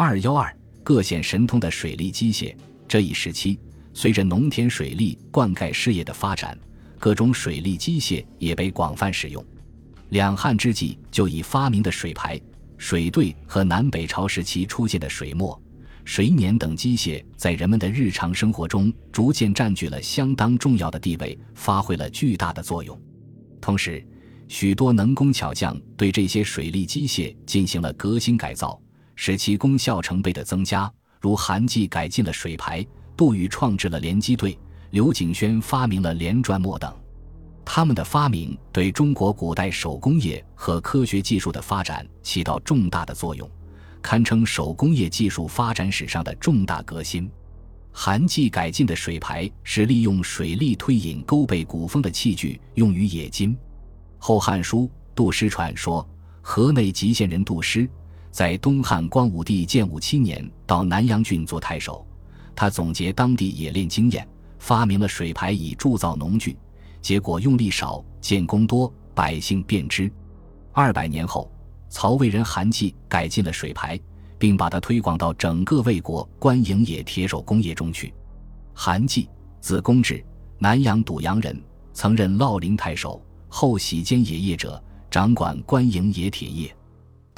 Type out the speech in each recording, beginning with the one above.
二幺二各显神通的水利机械。这一时期，随着农田水利灌溉事业的发展，各种水利机械也被广泛使用。两汉之际就已发明的水排、水队和南北朝时期出现的水磨、水碾等机械，在人们的日常生活中逐渐占据了相当重要的地位，发挥了巨大的作用。同时，许多能工巧匠对这些水利机械进行了革新改造，使其功效成倍的增加。如韩继改进了水排，杜宇创制了连机队，刘景轩发明了连转磨等。他们的发明对中国古代手工业和科学技术的发展起到重大的作用，堪称手工业技术发展史上的重大革新。韩继改进的水排是利用水力推引勾背鼓风的器具，用于冶金。《后汉书·杜师传》说，河内吉县人杜师。在东汉光武帝建武七年，到南阳郡做太守，他总结当地冶炼经验，发明了水排以铸造农具，结果用力少，建功多，百姓便知。二百年后，曹魏人韩继改进了水排，并把它推广到整个魏国官营冶铁手工业中去。韩继，字公志，南阳堵阳人，曾任烙陵太守，后喜兼冶业者，掌管官营冶铁业。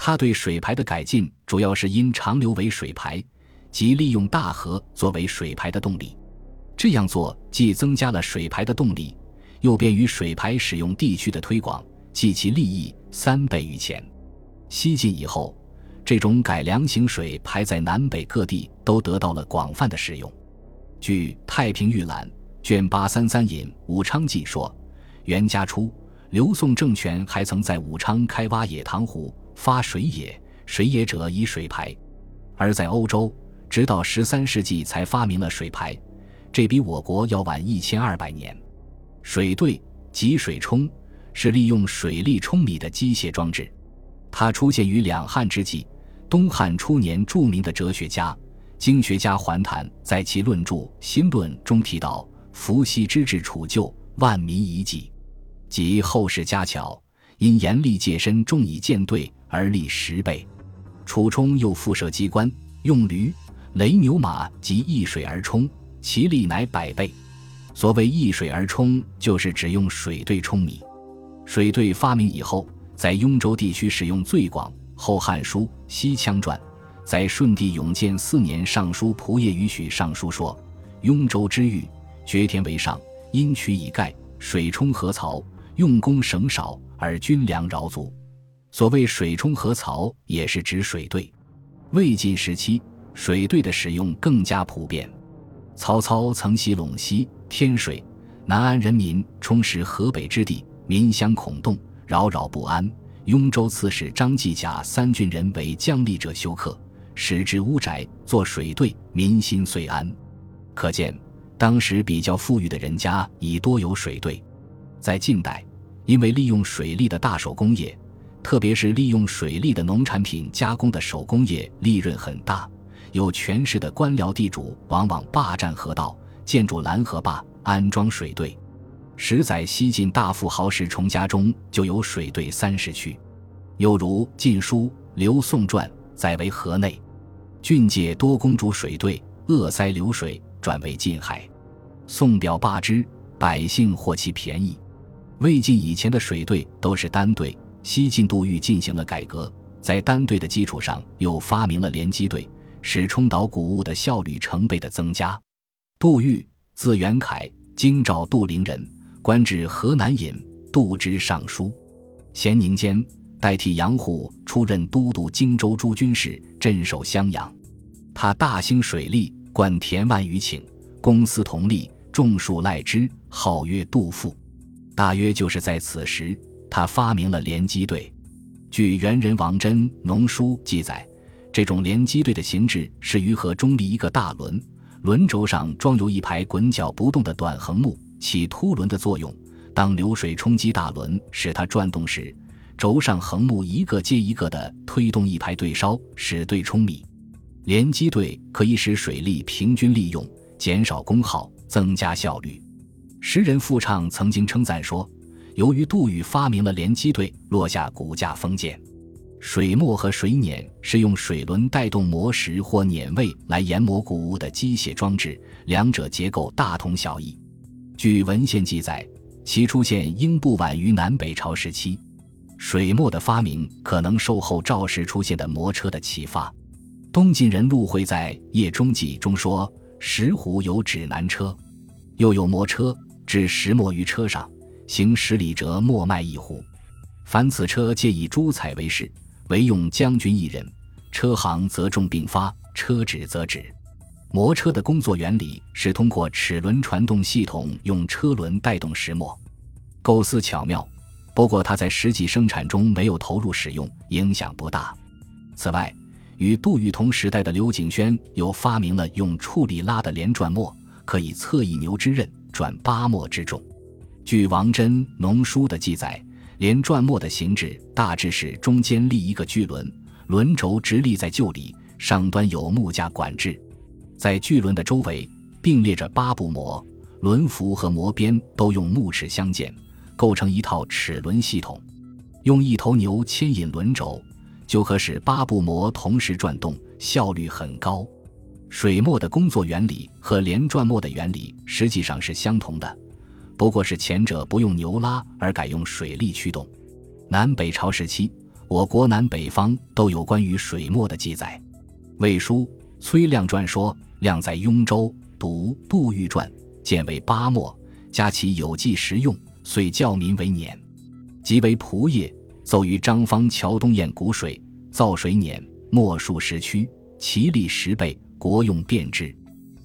他对水排的改进，主要是因长流为水排，即利用大河作为水排的动力。这样做既增加了水排的动力，又便于水排使用地区的推广，计其利益三倍于前。西晋以后，这种改良型水排在南北各地都得到了广泛的使用。据《太平御览》卷八三三引武昌记说，元嘉初，刘宋政权还曾在武昌开挖野塘湖。发水野，水野者以水排，而在欧洲，直到十三世纪才发明了水排，这比我国要晚一千二百年。水兑即水冲，是利用水力冲米的机械装置，它出现于两汉之际。东汉初年，著名的哲学家、经学家桓谭在其论著《新论》中提到：“伏羲之治楚旧，万民遗迹，即后世家巧，因严厉戒身，重以舰队。”而立十倍，楚冲又复设机关，用驴、雷牛马及易水而冲，其力乃百倍。所谓易水而冲，就是只用水对冲米。水兑发明以后，在雍州地区使用最广。《后汉书·西羌传》在顺帝永建四年上书仆射于许上书说：“雍州之域，绝田为上，因渠以盖，水冲河槽，用工省少，而军粮饶足。”所谓水冲河槽，也是指水兑。魏晋时期，水兑的使用更加普遍。曹操曾袭陇西、天水、南安人民，充实河北之地，民相恐动，扰扰不安。雍州刺史张继甲三郡人为将吏者休克，使之屋宅作水兑，民心遂安。可见，当时比较富裕的人家已多有水兑。在近代，因为利用水利的大手工业。特别是利用水利的农产品加工的手工业，利润很大。有权势的官僚地主往往霸占河道，建筑拦河坝，安装水队。十载西晋大富豪石崇家中就有水兑三十区。又如《晋书·刘宋传》载为河内，郡界多公主水兑，扼塞流水，转为晋海。宋表罢之，百姓获其便宜。魏晋以前的水队都是单队。西晋杜预进行了改革，在单队的基础上，又发明了连机队，使冲导谷物的效率成倍的增加。杜预，字元凯，京兆杜陵人，官至河南尹、杜之尚书。咸宁间，代替杨虎出任都督荆州诸军事，镇守襄阳。他大兴水利，灌田万余顷，公私同力，种树赖之，号曰杜父。大约就是在此时。他发明了连机队。据元人王真农书记载，这种连机队的形制是于河中立一个大轮，轮轴上装有一排滚脚不动的短横木，起凸轮的作用。当流水冲击大轮，使它转动时，轴上横木一个接一个的推动一排对烧，使对冲米。连机队可以使水力平均利用，减少功耗，增加效率。诗人傅畅曾经称赞说。由于杜宇发明了连机队，落下骨架封建，水磨和水碾是用水轮带动磨石或碾位来研磨谷物的机械装置，两者结构大同小异。据文献记载，其出现应不晚于南北朝时期。水磨的发明可能受后赵时出现的磨车的启发。东晋人陆会在《夜中记》中说：“石斛有指南车，又有磨车，置石磨于车上，行十里折磨麦一斛。凡此车皆以朱彩为饰。”唯用将军一人，车行则重并发，车止则止。磨车的工作原理是通过齿轮传动系统，用车轮带动石磨，构思巧妙。不过，它在实际生产中没有投入使用，影响不大。此外，与杜玉同时代的刘景轩又发明了用处理拉的连转磨，可以侧一牛之刃，转八磨之重。据王真农书的记载。连转磨的形制大致是中间立一个巨轮，轮轴直立在臼里，上端有木架管制，在巨轮的周围并列着八部磨，轮辐和磨边都用木齿相间，构成一套齿轮系统。用一头牛牵引轮轴，就可使八部磨同时转动，效率很高。水磨的工作原理和连转磨的原理实际上是相同的。不过是前者不用牛拉，而改用水力驱动。南北朝时期，我国南北方都有关于水磨的记载。《魏书·崔亮传》说：“亮在雍州，读《杜预传》，见为八墨，加其有计实用，遂教民为碾。即为仆业，奏于张方桥东堰谷水，造水碾，墨数十区，其力十倍，国用便之。”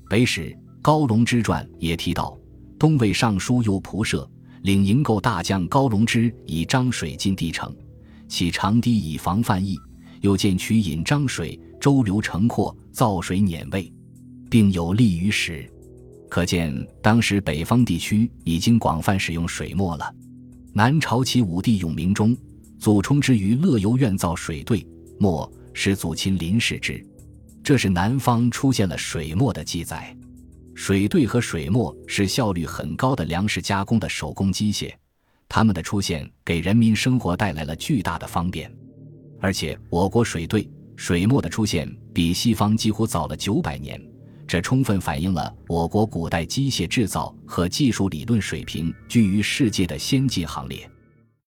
北史高龙之传也提到。东魏尚书右仆射、领营构大将高龙之以漳水进帝城，其长堤以防泛溢，又见渠引漳水，周流成阔，造水碾位，并有利于史。可见当时北方地区已经广泛使用水磨了。南朝齐武帝永明中，祖冲之于乐游院造水兑磨，使祖亲临视之。这是南方出现了水磨的记载。水兑和水磨是效率很高的粮食加工的手工机械，它们的出现给人民生活带来了巨大的方便。而且，我国水兑、水磨的出现比西方几乎早了九百年，这充分反映了我国古代机械制造和技术理论水平居于世界的先进行列。